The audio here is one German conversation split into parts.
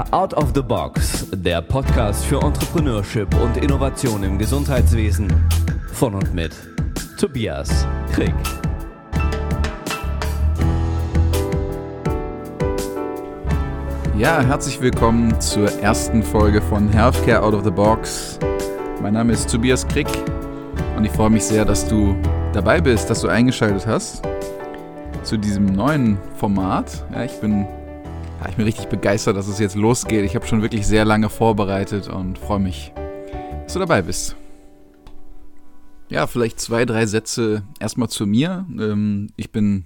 Healthcare Out of the Box, der Podcast für Entrepreneurship und Innovation im Gesundheitswesen. Von und mit Tobias Krieg. Ja, herzlich willkommen zur ersten Folge von Healthcare Out of the Box. Mein Name ist Tobias Krieg und ich freue mich sehr, dass du dabei bist, dass du eingeschaltet hast zu diesem neuen Format. Ja, ich bin ja, ich bin richtig begeistert, dass es jetzt losgeht. Ich habe schon wirklich sehr lange vorbereitet und freue mich, dass du dabei bist. Ja, vielleicht zwei, drei Sätze erstmal zu mir. Ähm, ich bin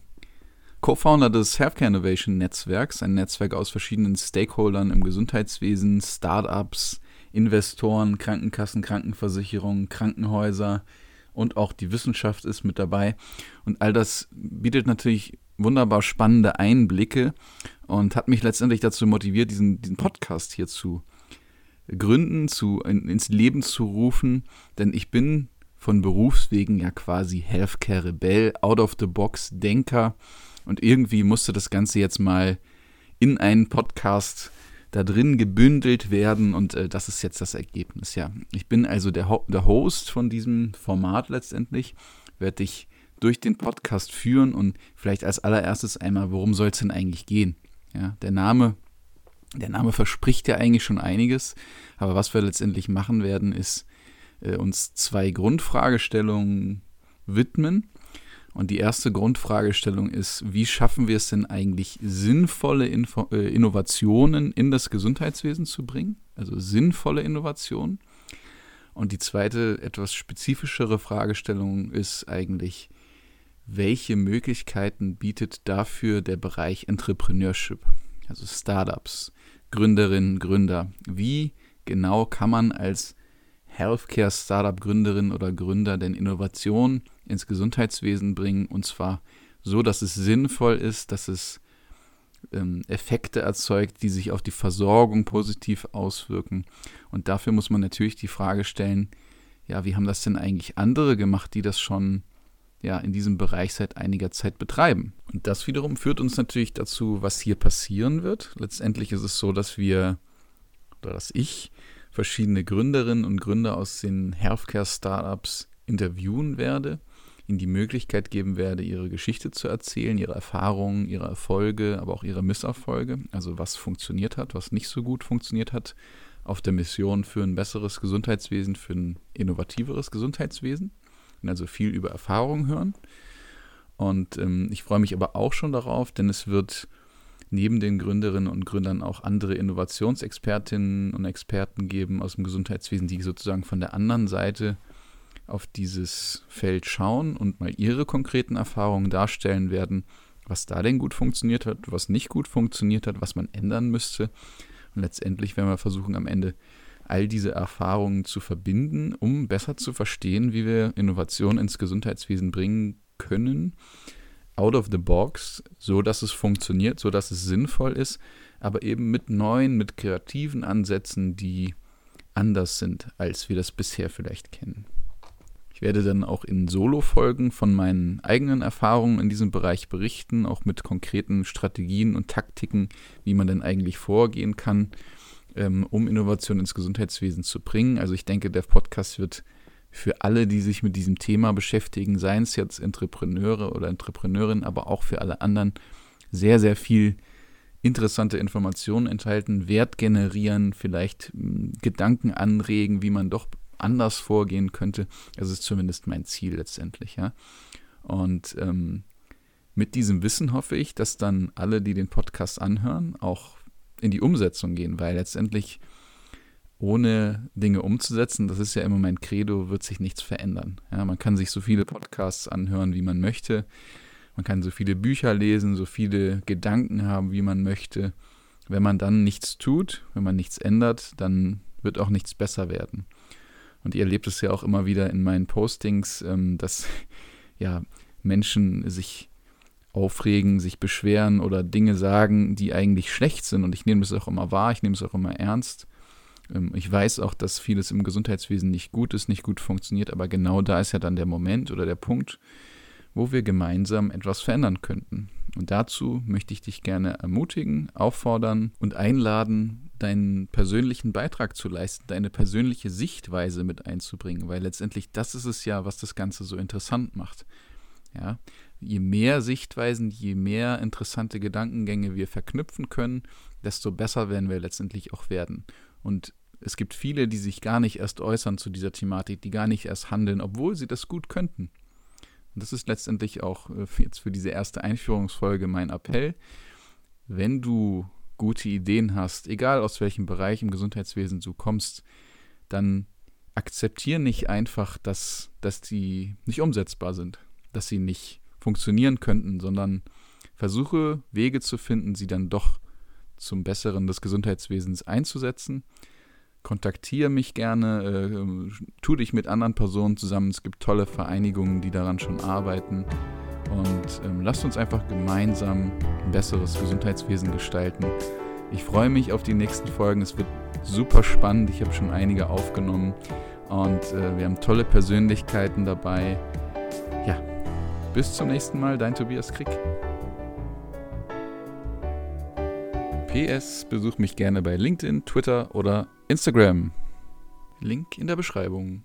Co-Founder des Healthcare Innovation Netzwerks, ein Netzwerk aus verschiedenen Stakeholdern im Gesundheitswesen, Startups, Investoren, Krankenkassen, Krankenversicherungen, Krankenhäuser und auch die Wissenschaft ist mit dabei. Und all das bietet natürlich wunderbar spannende Einblicke und hat mich letztendlich dazu motiviert, diesen, diesen Podcast hier zu gründen, zu, in, ins Leben zu rufen, denn ich bin von Berufswegen ja quasi Healthcare-Rebell, out-of-the-box-Denker. Und irgendwie musste das Ganze jetzt mal in einen Podcast da drin gebündelt werden. Und äh, das ist jetzt das Ergebnis. Ja, ich bin also der, Ho der Host von diesem Format letztendlich, werde dich durch den Podcast führen und vielleicht als allererstes einmal, worum soll es denn eigentlich gehen? Ja, der Name, der Name verspricht ja eigentlich schon einiges, aber was wir letztendlich machen werden, ist äh, uns zwei Grundfragestellungen widmen. Und die erste Grundfragestellung ist, wie schaffen wir es denn eigentlich, sinnvolle Info äh, Innovationen in das Gesundheitswesen zu bringen? Also sinnvolle Innovationen. Und die zweite, etwas spezifischere Fragestellung ist eigentlich, welche Möglichkeiten bietet dafür der Bereich Entrepreneurship, also Startups, Gründerinnen, Gründer? Wie genau kann man als Healthcare-Startup-Gründerin oder Gründer denn Innovation ins Gesundheitswesen bringen und zwar so, dass es sinnvoll ist, dass es ähm, Effekte erzeugt, die sich auf die Versorgung positiv auswirken. Und dafür muss man natürlich die Frage stellen, ja, wie haben das denn eigentlich andere gemacht, die das schon ja in diesem Bereich seit einiger Zeit betreiben. Und das wiederum führt uns natürlich dazu, was hier passieren wird. Letztendlich ist es so, dass wir oder dass ich verschiedene Gründerinnen und Gründer aus den Healthcare-Startups interviewen werde, ihnen die Möglichkeit geben werde, ihre Geschichte zu erzählen, ihre Erfahrungen, ihre Erfolge, aber auch ihre Misserfolge, also was funktioniert hat, was nicht so gut funktioniert hat, auf der Mission für ein besseres Gesundheitswesen, für ein innovativeres Gesundheitswesen also viel über Erfahrung hören. Und ähm, ich freue mich aber auch schon darauf, denn es wird neben den Gründerinnen und Gründern auch andere Innovationsexpertinnen und Experten geben aus dem Gesundheitswesen, die sozusagen von der anderen Seite auf dieses Feld schauen und mal ihre konkreten Erfahrungen darstellen werden, was da denn gut funktioniert hat, was nicht gut funktioniert hat, was man ändern müsste. Und letztendlich werden wir versuchen, am Ende all diese Erfahrungen zu verbinden, um besser zu verstehen, wie wir Innovation ins Gesundheitswesen bringen können, out of the box, so dass es funktioniert, so dass es sinnvoll ist, aber eben mit neuen, mit kreativen Ansätzen, die anders sind, als wir das bisher vielleicht kennen. Ich werde dann auch in Solo-Folgen von meinen eigenen Erfahrungen in diesem Bereich berichten, auch mit konkreten Strategien und Taktiken, wie man denn eigentlich vorgehen kann, ähm, um Innovation ins Gesundheitswesen zu bringen. Also ich denke, der Podcast wird für alle, die sich mit diesem Thema beschäftigen, seien es jetzt Entrepreneure oder Entrepreneurinnen, aber auch für alle anderen, sehr, sehr viel interessante Informationen enthalten, Wert generieren, vielleicht hm, Gedanken anregen, wie man doch anders vorgehen könnte. Das ist zumindest mein Ziel letztendlich, ja. Und ähm, mit diesem Wissen hoffe ich, dass dann alle, die den Podcast anhören, auch in die Umsetzung gehen, weil letztendlich ohne Dinge umzusetzen, das ist ja immer mein Credo, wird sich nichts verändern. Ja, man kann sich so viele Podcasts anhören, wie man möchte. Man kann so viele Bücher lesen, so viele Gedanken haben, wie man möchte. Wenn man dann nichts tut, wenn man nichts ändert, dann wird auch nichts besser werden. Und ihr erlebt es ja auch immer wieder in meinen Postings, ähm, dass ja Menschen sich aufregen, sich beschweren oder Dinge sagen, die eigentlich schlecht sind. Und ich nehme das auch immer wahr, ich nehme es auch immer ernst. Ähm, ich weiß auch, dass vieles im Gesundheitswesen nicht gut ist, nicht gut funktioniert, aber genau da ist ja dann der Moment oder der Punkt, wo wir gemeinsam etwas verändern könnten. Und dazu möchte ich dich gerne ermutigen, auffordern und einladen, deinen persönlichen Beitrag zu leisten, deine persönliche Sichtweise mit einzubringen, weil letztendlich das ist es ja, was das Ganze so interessant macht. Ja, je mehr Sichtweisen, je mehr interessante Gedankengänge wir verknüpfen können, desto besser werden wir letztendlich auch werden. Und es gibt viele, die sich gar nicht erst äußern zu dieser Thematik, die gar nicht erst handeln, obwohl sie das gut könnten. Und das ist letztendlich auch äh, jetzt für diese erste Einführungsfolge mein Appell. Wenn du gute Ideen hast, egal aus welchem Bereich im Gesundheitswesen du kommst, dann akzeptiere nicht einfach, dass, dass die nicht umsetzbar sind, dass sie nicht funktionieren könnten, sondern versuche Wege zu finden, sie dann doch zum Besseren des Gesundheitswesens einzusetzen. Kontaktiere mich gerne, äh, tu dich mit anderen Personen zusammen. Es gibt tolle Vereinigungen, die daran schon arbeiten. Und ähm, lasst uns einfach gemeinsam ein besseres Gesundheitswesen gestalten. Ich freue mich auf die nächsten Folgen. Es wird super spannend. Ich habe schon einige aufgenommen und äh, wir haben tolle Persönlichkeiten dabei. Bis zum nächsten Mal, dein Tobias Krieg. PS, besuch mich gerne bei LinkedIn, Twitter oder Instagram. Link in der Beschreibung.